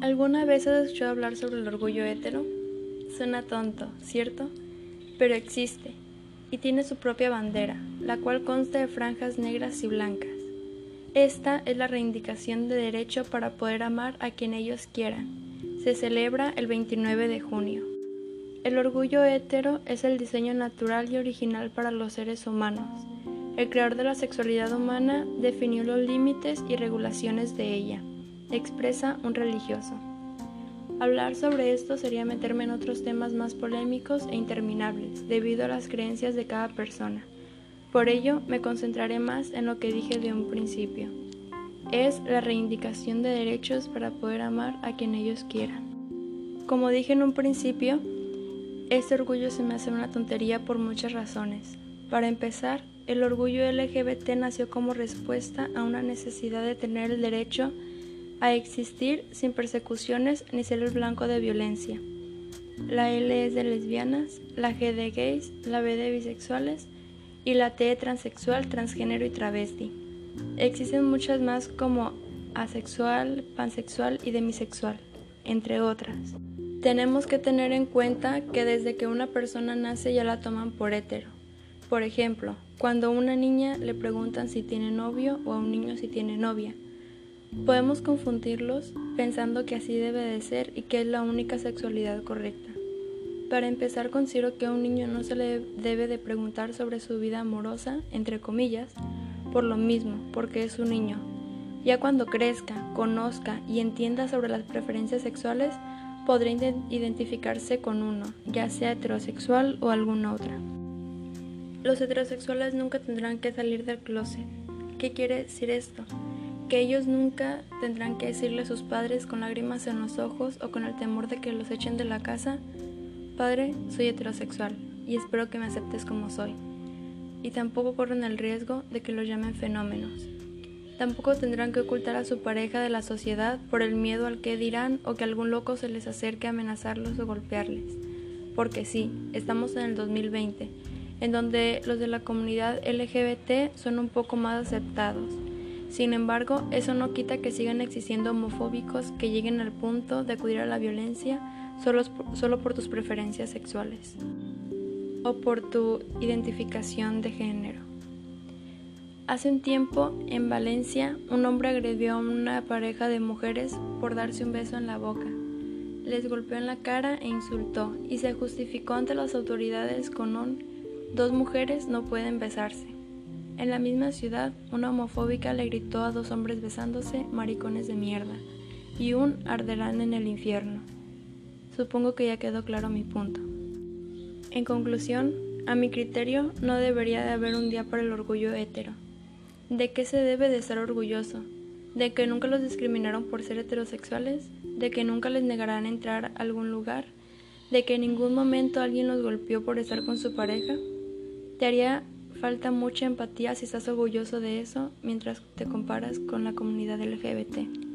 ¿Alguna vez has escuchado hablar sobre el orgullo hétero? Suena tonto, ¿cierto? Pero existe, y tiene su propia bandera, la cual consta de franjas negras y blancas. Esta es la reivindicación de derecho para poder amar a quien ellos quieran. Se celebra el 29 de junio. El orgullo hétero es el diseño natural y original para los seres humanos. El creador de la sexualidad humana definió los límites y regulaciones de ella expresa un religioso. Hablar sobre esto sería meterme en otros temas más polémicos e interminables, debido a las creencias de cada persona. Por ello, me concentraré más en lo que dije de un principio. Es la reivindicación de derechos para poder amar a quien ellos quieran. Como dije en un principio, este orgullo se me hace una tontería por muchas razones. Para empezar, el orgullo LGBT nació como respuesta a una necesidad de tener el derecho a existir sin persecuciones ni ser el blanco de violencia. La L es de lesbianas, la G de gays, la B de bisexuales y la T de transexual, transgénero y travesti. Existen muchas más como asexual, pansexual y demisexual, entre otras. Tenemos que tener en cuenta que desde que una persona nace ya la toman por hétero. Por ejemplo, cuando a una niña le preguntan si tiene novio o a un niño si tiene novia, Podemos confundirlos pensando que así debe de ser y que es la única sexualidad correcta. Para empezar, considero que a un niño no se le debe de preguntar sobre su vida amorosa, entre comillas, por lo mismo, porque es un niño. Ya cuando crezca, conozca y entienda sobre las preferencias sexuales, podrá identificarse con uno, ya sea heterosexual o alguna otra. Los heterosexuales nunca tendrán que salir del closet. ¿Qué quiere decir esto? Que ellos nunca tendrán que decirle a sus padres con lágrimas en los ojos o con el temor de que los echen de la casa, Padre, soy heterosexual y espero que me aceptes como soy. Y tampoco corren el riesgo de que los llamen fenómenos. Tampoco tendrán que ocultar a su pareja de la sociedad por el miedo al que dirán o que algún loco se les acerque a amenazarlos o golpearles. Porque sí, estamos en el 2020, en donde los de la comunidad LGBT son un poco más aceptados sin embargo, eso no quita que sigan existiendo homofóbicos que lleguen al punto de acudir a la violencia solo, por tus preferencias sexuales o por tu identificación de género. Hace un tiempo, en Valencia, un hombre agredió a una pareja de mujeres por darse un beso en la boca. Les golpeó en la cara e insultó y se justificó ante las autoridades con un dos mujeres no pueden besarse. En la misma ciudad, una homofóbica le gritó a dos hombres besándose, maricones de mierda, y un arderán en el infierno. Supongo que ya quedó claro mi punto. En conclusión, a mi criterio, no debería de haber un día para el orgullo hetero. ¿De qué se debe de estar orgulloso? ¿De que nunca los discriminaron por ser heterosexuales? ¿De que nunca les negarán entrar a algún lugar? ¿De que en ningún momento alguien los golpeó por estar con su pareja? Te haría Falta mucha empatía si estás orgulloso de eso mientras te comparas con la comunidad LGBT.